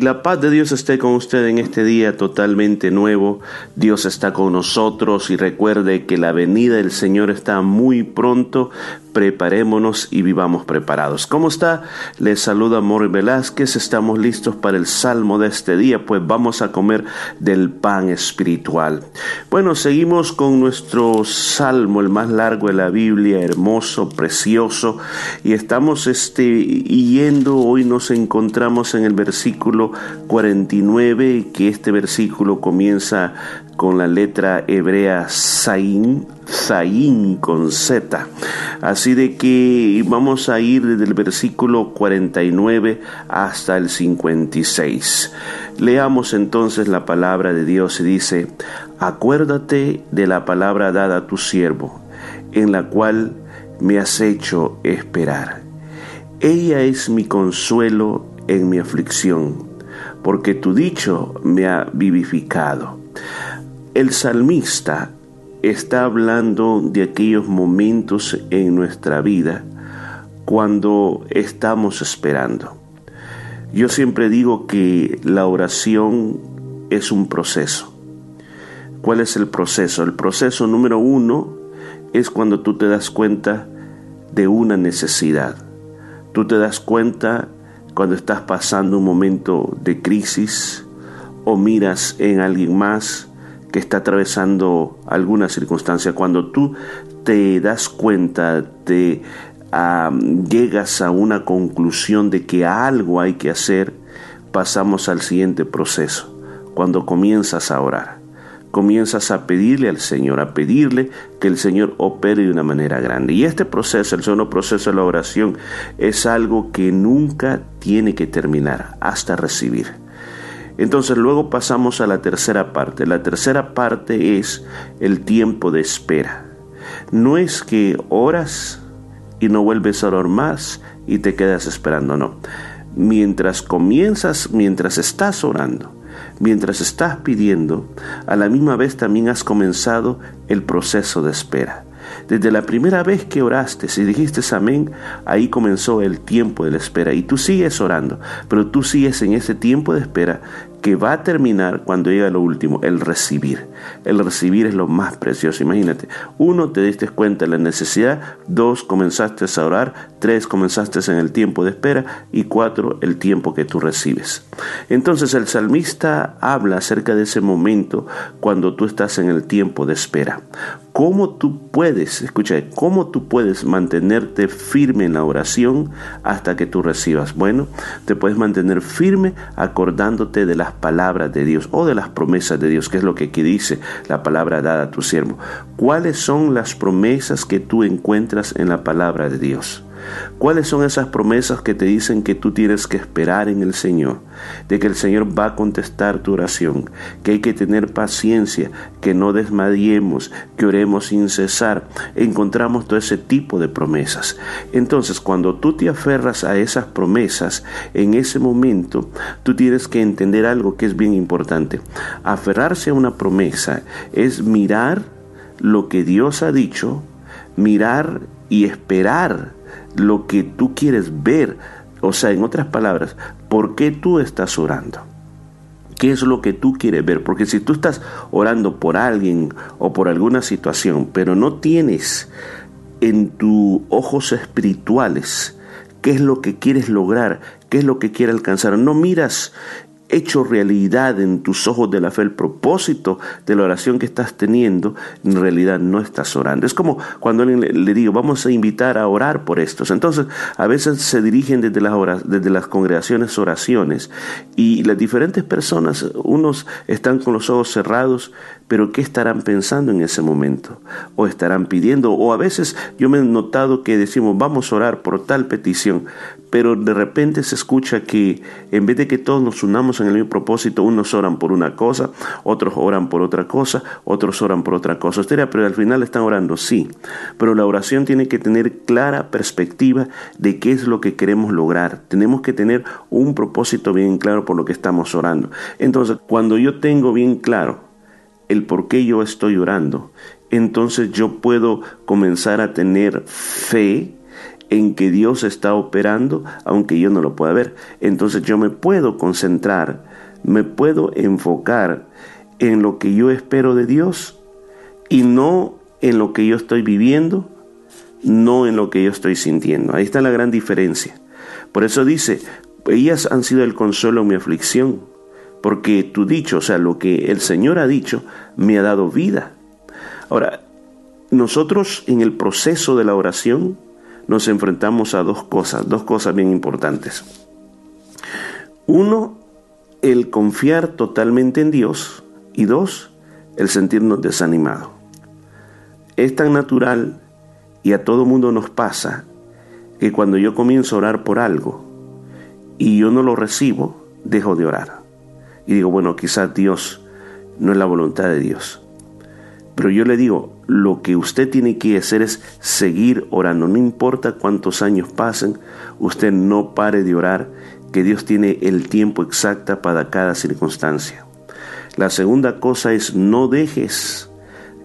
La paz de Dios esté con usted en este día totalmente nuevo. Dios está con nosotros y recuerde que la venida del Señor está muy pronto. Preparémonos y vivamos preparados. ¿Cómo está? Les saluda Mori Velázquez. Estamos listos para el salmo de este día, pues vamos a comer del pan espiritual. Bueno, seguimos con nuestro salmo, el más largo de la Biblia, hermoso, precioso, y estamos este, yendo. Hoy nos encontramos en el versículo 49, que este versículo comienza con la letra hebrea Zain, Con Z. Así de que vamos a ir desde el versículo 49 hasta el 56. Leamos entonces la palabra de Dios y dice, acuérdate de la palabra dada a tu siervo, en la cual me has hecho esperar. Ella es mi consuelo en mi aflicción, porque tu dicho me ha vivificado. El salmista está hablando de aquellos momentos en nuestra vida cuando estamos esperando. Yo siempre digo que la oración es un proceso. ¿Cuál es el proceso? El proceso número uno es cuando tú te das cuenta de una necesidad. Tú te das cuenta cuando estás pasando un momento de crisis o miras en alguien más que está atravesando alguna circunstancia, cuando tú te das cuenta, te llegas a una conclusión de que algo hay que hacer, pasamos al siguiente proceso, cuando comienzas a orar comienzas a pedirle al Señor, a pedirle que el Señor opere de una manera grande. Y este proceso, el segundo proceso de la oración, es algo que nunca tiene que terminar hasta recibir. Entonces luego pasamos a la tercera parte. La tercera parte es el tiempo de espera. No es que oras y no vuelves a orar más y te quedas esperando, no. Mientras comienzas, mientras estás orando, mientras estás pidiendo, a la misma vez también has comenzado el proceso de espera. Desde la primera vez que oraste, si dijiste amén, ahí comenzó el tiempo de la espera. Y tú sigues orando, pero tú sigues en ese tiempo de espera que va a terminar cuando llega lo último, el recibir. El recibir es lo más precioso. Imagínate, uno, te diste cuenta de la necesidad, dos, comenzaste a orar, tres, comenzaste en el tiempo de espera y cuatro, el tiempo que tú recibes. Entonces el salmista habla acerca de ese momento cuando tú estás en el tiempo de espera. ¿Cómo tú puedes, escucha, cómo tú puedes mantenerte firme en la oración hasta que tú recibas? Bueno, te puedes mantener firme acordándote de las palabras de Dios o de las promesas de Dios, que es lo que aquí dice la palabra dada a tu siervo. ¿Cuáles son las promesas que tú encuentras en la palabra de Dios? ¿Cuáles son esas promesas que te dicen que tú tienes que esperar en el Señor? De que el Señor va a contestar tu oración, que hay que tener paciencia, que no desmadiemos, que oremos sin cesar. Encontramos todo ese tipo de promesas. Entonces, cuando tú te aferras a esas promesas, en ese momento, tú tienes que entender algo que es bien importante. Aferrarse a una promesa es mirar lo que Dios ha dicho, mirar y esperar lo que tú quieres ver. O sea, en otras palabras, ¿por qué tú estás orando? ¿Qué es lo que tú quieres ver? Porque si tú estás orando por alguien o por alguna situación, pero no tienes en tus ojos espirituales qué es lo que quieres lograr, qué es lo que quieres alcanzar, no miras hecho realidad en tus ojos de la fe el propósito de la oración que estás teniendo, en realidad no estás orando. Es como cuando alguien le, digo, vamos a invitar a orar por estos. Entonces, a veces se dirigen desde las, desde las congregaciones oraciones y las diferentes personas, unos están con los ojos cerrados, pero ¿qué estarán pensando en ese momento? ¿O estarán pidiendo? O a veces yo me he notado que decimos, vamos a orar por tal petición, pero de repente se escucha que en vez de que todos nos unamos en el mismo propósito, unos oran por una cosa, otros oran por otra cosa, otros oran por otra cosa. Usted pero al final están orando, sí, pero la oración tiene que tener clara perspectiva de qué es lo que queremos lograr. Tenemos que tener un propósito bien claro por lo que estamos orando. Entonces, cuando yo tengo bien claro el por qué yo estoy orando, entonces yo puedo comenzar a tener fe en que Dios está operando, aunque yo no lo pueda ver. Entonces yo me puedo concentrar, me puedo enfocar en lo que yo espero de Dios y no en lo que yo estoy viviendo, no en lo que yo estoy sintiendo. Ahí está la gran diferencia. Por eso dice, ellas han sido el consuelo en mi aflicción, porque tu dicho, o sea, lo que el Señor ha dicho, me ha dado vida. Ahora, nosotros en el proceso de la oración nos enfrentamos a dos cosas, dos cosas bien importantes. Uno, el confiar totalmente en Dios y dos, el sentirnos desanimados. Es tan natural y a todo mundo nos pasa que cuando yo comienzo a orar por algo y yo no lo recibo, dejo de orar. Y digo, bueno, quizás Dios no es la voluntad de Dios. Pero yo le digo, lo que usted tiene que hacer es seguir orando. No importa cuántos años pasen, usted no pare de orar, que Dios tiene el tiempo exacto para cada circunstancia. La segunda cosa es no dejes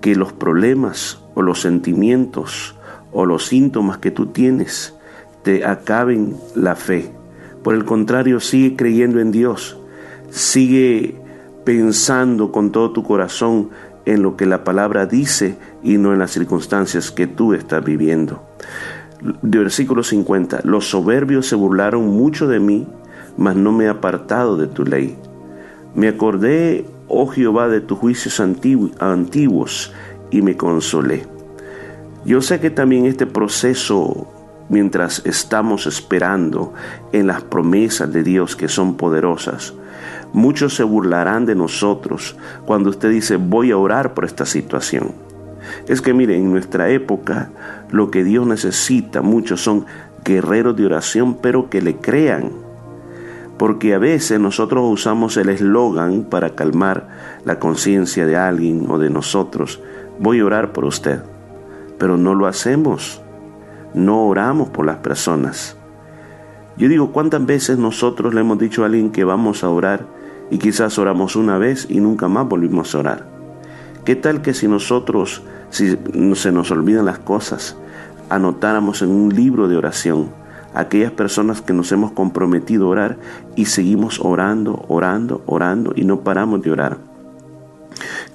que los problemas o los sentimientos o los síntomas que tú tienes te acaben la fe. Por el contrario, sigue creyendo en Dios. Sigue pensando con todo tu corazón en lo que la palabra dice y no en las circunstancias que tú estás viviendo. De versículo 50, los soberbios se burlaron mucho de mí, mas no me he apartado de tu ley. Me acordé, oh Jehová, de tus juicios antiguos y me consolé. Yo sé que también este proceso, mientras estamos esperando en las promesas de Dios que son poderosas, muchos se burlarán de nosotros cuando usted dice voy a orar por esta situación. Es que mire, en nuestra época lo que Dios necesita muchos son guerreros de oración, pero que le crean. Porque a veces nosotros usamos el eslogan para calmar la conciencia de alguien o de nosotros. Voy a orar por usted. Pero no lo hacemos. No oramos por las personas. Yo digo, ¿cuántas veces nosotros le hemos dicho a alguien que vamos a orar y quizás oramos una vez y nunca más volvimos a orar? ¿Qué tal que si nosotros si se nos olvidan las cosas, anotáramos en un libro de oración aquellas personas que nos hemos comprometido a orar y seguimos orando, orando, orando y no paramos de orar.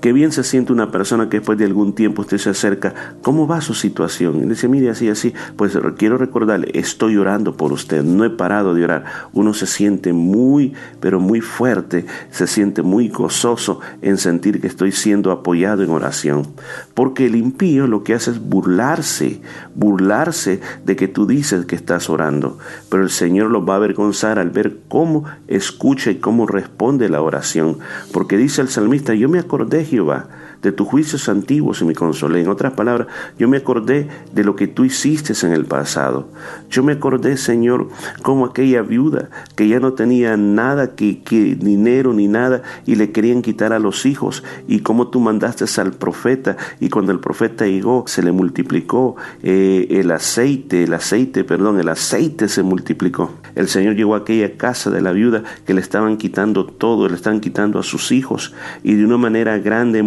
Qué bien se siente una persona que después de algún tiempo usted se acerca, ¿cómo va su situación? Y dice, mire, así, así, pues quiero recordarle, estoy orando por usted, no he parado de orar. Uno se siente muy, pero muy fuerte, se siente muy gozoso en sentir que estoy siendo apoyado en oración. Porque el impío lo que hace es burlarse, burlarse de que tú dices que estás orando. Pero el Señor lo va a avergonzar al ver cómo escucha y cómo responde la oración. Porque dice el salmista, yo me acordé Jehová, de tus juicios antiguos y me consolé. En otras palabras, yo me acordé de lo que tú hiciste en el pasado. Yo me acordé, Señor, como aquella viuda que ya no tenía nada, que, dinero ni nada, y le querían quitar a los hijos, y como tú mandaste al profeta, y cuando el profeta llegó, se le multiplicó eh, el aceite, el aceite, perdón, el aceite se multiplicó. El Señor llegó a aquella casa de la viuda que le estaban quitando todo, le estaban quitando a sus hijos, y de una manera grande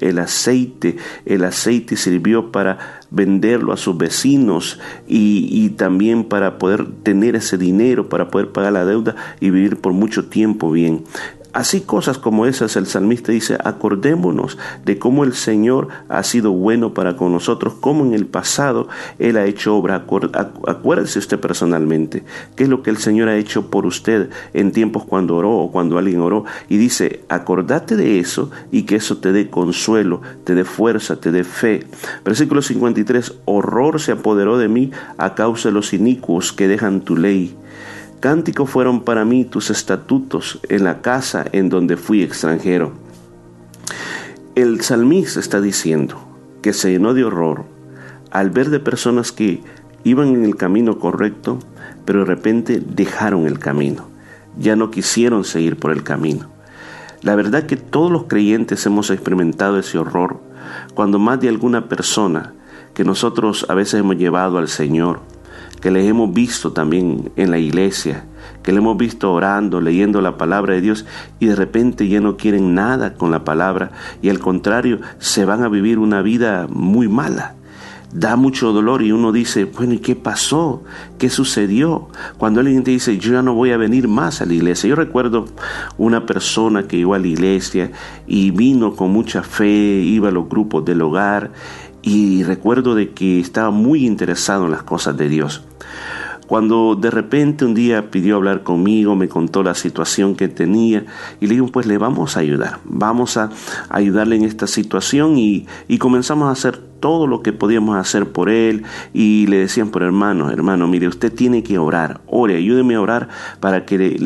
el aceite. El aceite sirvió para venderlo a sus vecinos y, también para poder tener ese dinero, para poder pagar la deuda y vivir por mucho tiempo bien. Así cosas como esas el salmista dice, acordémonos de cómo el Señor ha sido bueno para con nosotros, cómo en el pasado Él ha hecho obra. Acuérdese usted personalmente, qué es lo que el Señor ha hecho por usted en tiempos cuando oró o cuando alguien oró. Y dice, acordate de eso y que eso te dé consuelo, te dé fuerza, te dé fe. Versículo 53, horror se apoderó de mí a causa de los inicuos que dejan tu ley. Cántico fueron para mí tus estatutos en la casa en donde fui extranjero. El salmista está diciendo que se llenó de horror al ver de personas que iban en el camino correcto, pero de repente dejaron el camino, ya no quisieron seguir por el camino. La verdad que todos los creyentes hemos experimentado ese horror cuando más de alguna persona que nosotros a veces hemos llevado al Señor, que les hemos visto también en la iglesia, que le hemos visto orando, leyendo la palabra de Dios y de repente ya no quieren nada con la palabra y al contrario se van a vivir una vida muy mala. da mucho dolor y uno dice, bueno, ¿y qué pasó? ¿Qué sucedió? Cuando alguien te dice, yo ya no voy a venir más a la iglesia. Yo recuerdo una persona que iba a la iglesia y vino con mucha fe, iba a los grupos del hogar y recuerdo de que estaba muy interesado en las cosas de Dios. Cuando de repente un día pidió hablar conmigo, me contó la situación que tenía y le digo, pues le vamos a ayudar, vamos a ayudarle en esta situación y, comenzamos a hacer todo lo que podíamos hacer por él y le decían por hermano, hermano, mire, usted tiene que orar, ore, ayúdeme a orar para que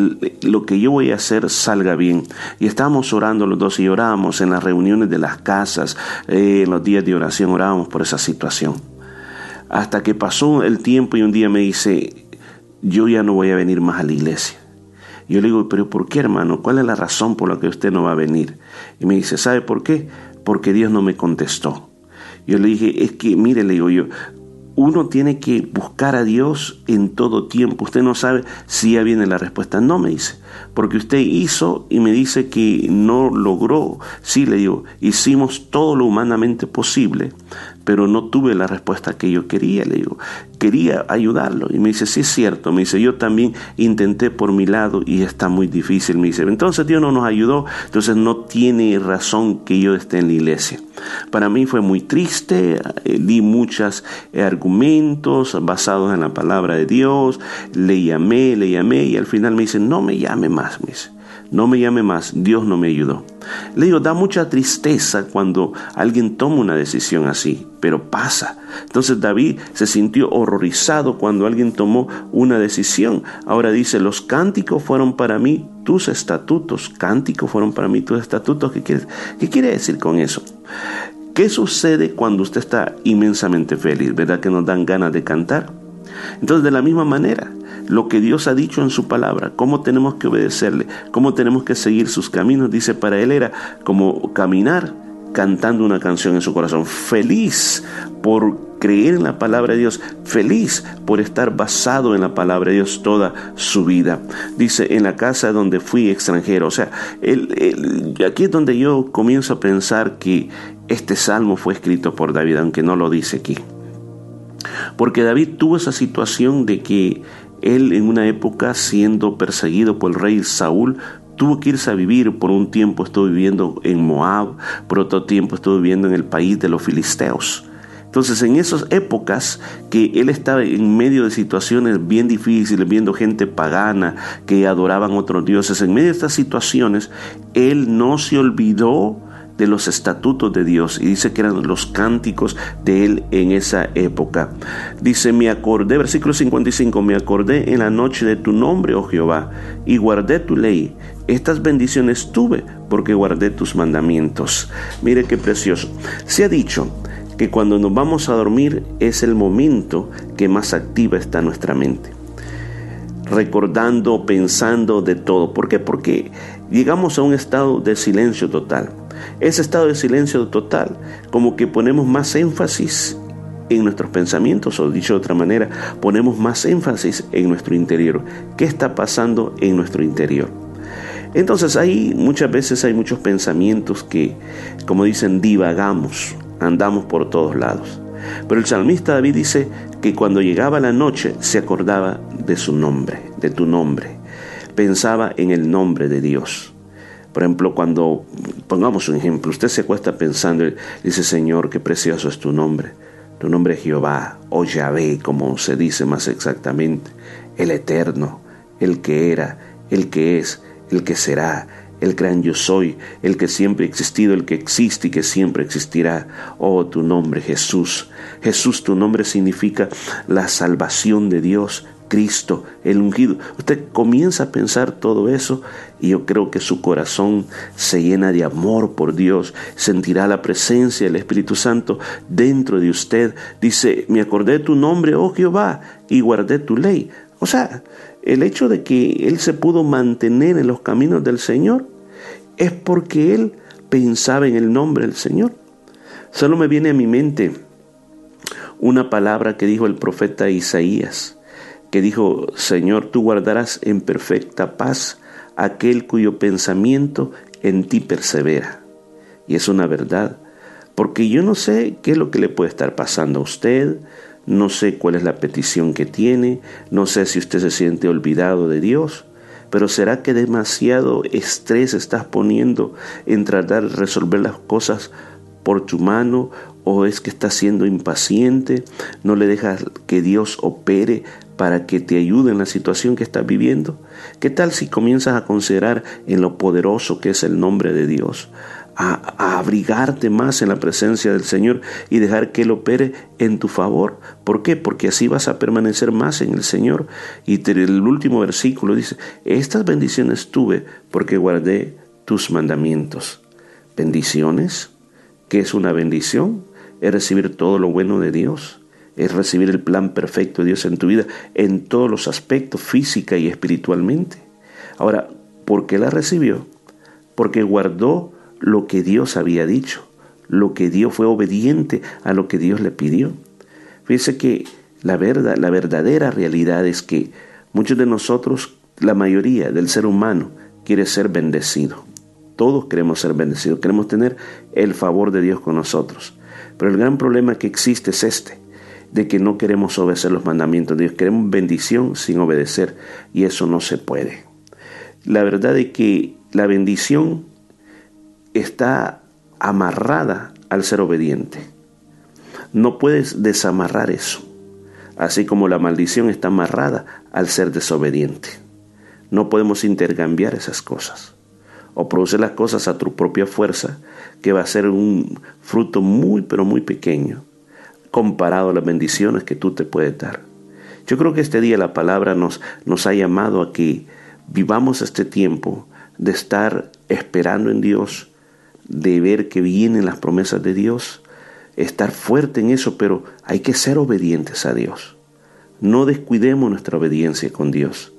lo que yo voy a hacer salga bien. Y estábamos orando los dos y orábamos en las reuniones de las casas, eh, en los días de oración orábamos por esa situación. Hasta que pasó el tiempo y un día me dice, yo ya no voy a venir más a la iglesia. Yo le digo, pero ¿por qué hermano? ¿Cuál es la razón por la que usted no va a venir? Y me dice, ¿sabe por qué? Porque Dios no me contestó. Yo le dije, es que, mire, le digo yo, uno tiene que buscar a Dios en todo tiempo. Usted no sabe si ya viene la respuesta. No me dice, porque usted hizo y me dice que no logró. Sí, le digo, hicimos todo lo humanamente posible, pero no tuve la respuesta que yo quería, le digo. Quería ayudarlo. Y me dice, sí es cierto. Me dice, yo también intenté por mi lado y está muy difícil. Me dice, entonces Dios no nos ayudó, entonces no tiene razón que yo esté en la iglesia. Para mí fue muy triste, eh, di muchos argumentos basados en la palabra de Dios, le llamé, le llamé y al final me dice, no me llame más, me dice no me llame más, Dios no me ayudó. Le digo, da mucha tristeza cuando alguien toma una decisión así, pero pasa. Entonces David se sintió horrorizado cuando alguien tomó una decisión. Ahora dice, los cánticos fueron para mí tus estatutos. Cánticos fueron para mí tus estatutos. ¿Qué quiere, qué quiere decir con eso? ¿Qué sucede cuando usted está inmensamente feliz? ¿Verdad que nos dan ganas de cantar? Entonces, de la misma manera, lo que Dios ha dicho en su palabra, cómo tenemos que obedecerle, cómo tenemos que seguir sus caminos, dice para él era como caminar cantando una canción en su corazón, feliz por creer en la palabra de Dios, feliz por estar basado en la palabra de Dios toda su vida. Dice, en la casa donde fui extranjero. O sea, aquí es donde yo comienzo a pensar que este salmo fue escrito por David, aunque no lo dice aquí. Porque David tuvo esa situación de que él en una época siendo perseguido por el rey Saúl, tuvo que irse a vivir, por un tiempo estuvo viviendo en Moab, por otro tiempo estuvo viviendo en el país de los filisteos. Entonces, en esas épocas que él estaba en medio de situaciones bien difíciles, viendo gente pagana que adoraban otros dioses, en medio de estas situaciones, él no se olvidó de los estatutos de Dios y dice que eran los cánticos de él en esa época. Dice, me acordé, versículo 55, me acordé en la noche de tu nombre, oh Jehová, y guardé tu ley. Estas bendiciones tuve porque guardé tus mandamientos. Mire qué precioso. Se ha dicho que cuando nos vamos a dormir es el momento que más activa está nuestra mente recordando, pensando de todo. ¿Por qué? Porque llegamos a un estado de silencio total. Ese estado de silencio total, como que ponemos más énfasis en nuestros pensamientos, o dicho de otra manera, ponemos más énfasis en nuestro interior. ¿Qué está pasando en nuestro interior? Entonces ahí muchas veces hay muchos pensamientos que, como dicen, divagamos, andamos por todos lados. Pero el salmista David dice que cuando llegaba la noche se acordaba de su nombre, de tu nombre, pensaba en el nombre de Dios. Por ejemplo, cuando, pongamos un ejemplo, usted se acuesta pensando dice, Señor, qué precioso es tu nombre. Tu nombre es Jehová, o Yahvé, como se dice más exactamente, el eterno, el que era, el que es, el que será, el gran yo soy, el que siempre ha existido, el que existe y que siempre existirá. Oh, tu nombre Jesús. Jesús, tu nombre significa la salvación de Dios, Cristo, el ungido. Usted comienza a pensar todo eso y yo creo que su corazón se llena de amor por Dios, sentirá la presencia del Espíritu Santo dentro de usted. Dice, me acordé tu nombre, oh Jehová, y guardé tu ley. O sea, el hecho de que él se pudo mantener en los caminos del Señor es porque él pensaba en el nombre del Señor. Solo me viene a mi mente una palabra que dijo el profeta Isaías que dijo, Señor, tú guardarás en perfecta paz aquel cuyo pensamiento en ti persevera. Y es una verdad, Porque yo no sé qué es lo que le puede estar pasando a usted, no sé cuál es la petición que tiene, no sé si usted se siente olvidado de Dios, pero ¿será que demasiado estrés estás poniendo en tratar de resolver las cosas por tu mano o es que estás siendo impaciente, no le dejas que Dios opere para que te ayude en la situación que estás viviendo? ¿Qué tal si comienzas a considerar en lo poderoso que es el nombre de Dios? A, abrigarte más en la presencia del Señor y dejar que Él opere en tu favor. ¿Por qué? Porque así vas a permanecer más en el Señor. Y el último versículo dice, estas bendiciones tuve porque guardé tus mandamientos. ¿Bendiciones? ¿Qué es una bendición? Es recibir todo lo bueno de Dios. Es recibir el plan perfecto de Dios en tu vida en todos los aspectos, física y espiritualmente. Ahora, ¿por qué la recibió? Porque guardó lo que Dios había dicho, lo que Dios fue obediente a lo que Dios le pidió. Fíjese que la verdad, la verdadera realidad es que muchos de nosotros, la mayoría del ser humano, quiere ser bendecido. Todos queremos ser bendecidos, queremos tener el favor de Dios con nosotros. Pero el gran problema que existe es este, de que no queremos obedecer los mandamientos de Dios, queremos bendición sin obedecer y eso no se puede. La verdad es que la bendición está amarrada al ser obediente. No puedes desamarrar eso, así como la maldición está amarrada al ser desobediente. No podemos intercambiar esas cosas o producir las cosas a tu propia fuerza, que va a ser un fruto muy, pero muy pequeño comparado a las bendiciones que tú te puedes dar. Yo creo que este día la palabra nos, nos ha llamado a que vivamos este tiempo de estar esperando en Dios, de ver que vienen las promesas de Dios, estar fuerte en eso, pero hay que ser obedientes a Dios. No descuidemos nuestra obediencia con Dios.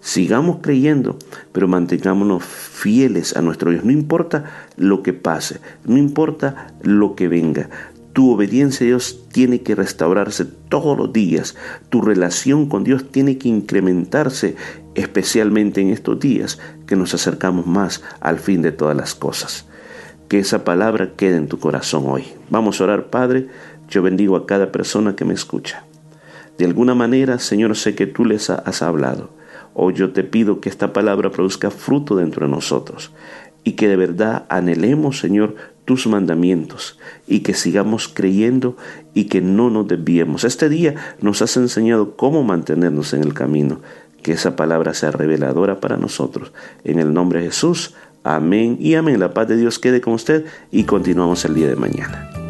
Sigamos creyendo, pero mantengámonos fieles a nuestro Dios. No importa lo que pase, no importa lo que venga. Tu obediencia a Dios tiene que restaurarse todos los días. Tu relación con Dios tiene que incrementarse, especialmente en estos días que nos acercamos más al fin de todas las cosas que esa palabra quede en tu corazón hoy. Vamos a orar, Padre. Yo bendigo a cada persona que me escucha. De alguna manera, Señor, sé que tú les has hablado. Hoy yo te pido que esta palabra produzca fruto dentro de nosotros y que de verdad anhelemos, Señor, tus mandamientos y que sigamos creyendo y que no nos desviemos. Este día nos has enseñado cómo mantenernos en el camino. Que esa palabra sea reveladora para nosotros. En el nombre de Jesús. Amén y amén. La paz de Dios quede con usted y continuamos el día de mañana.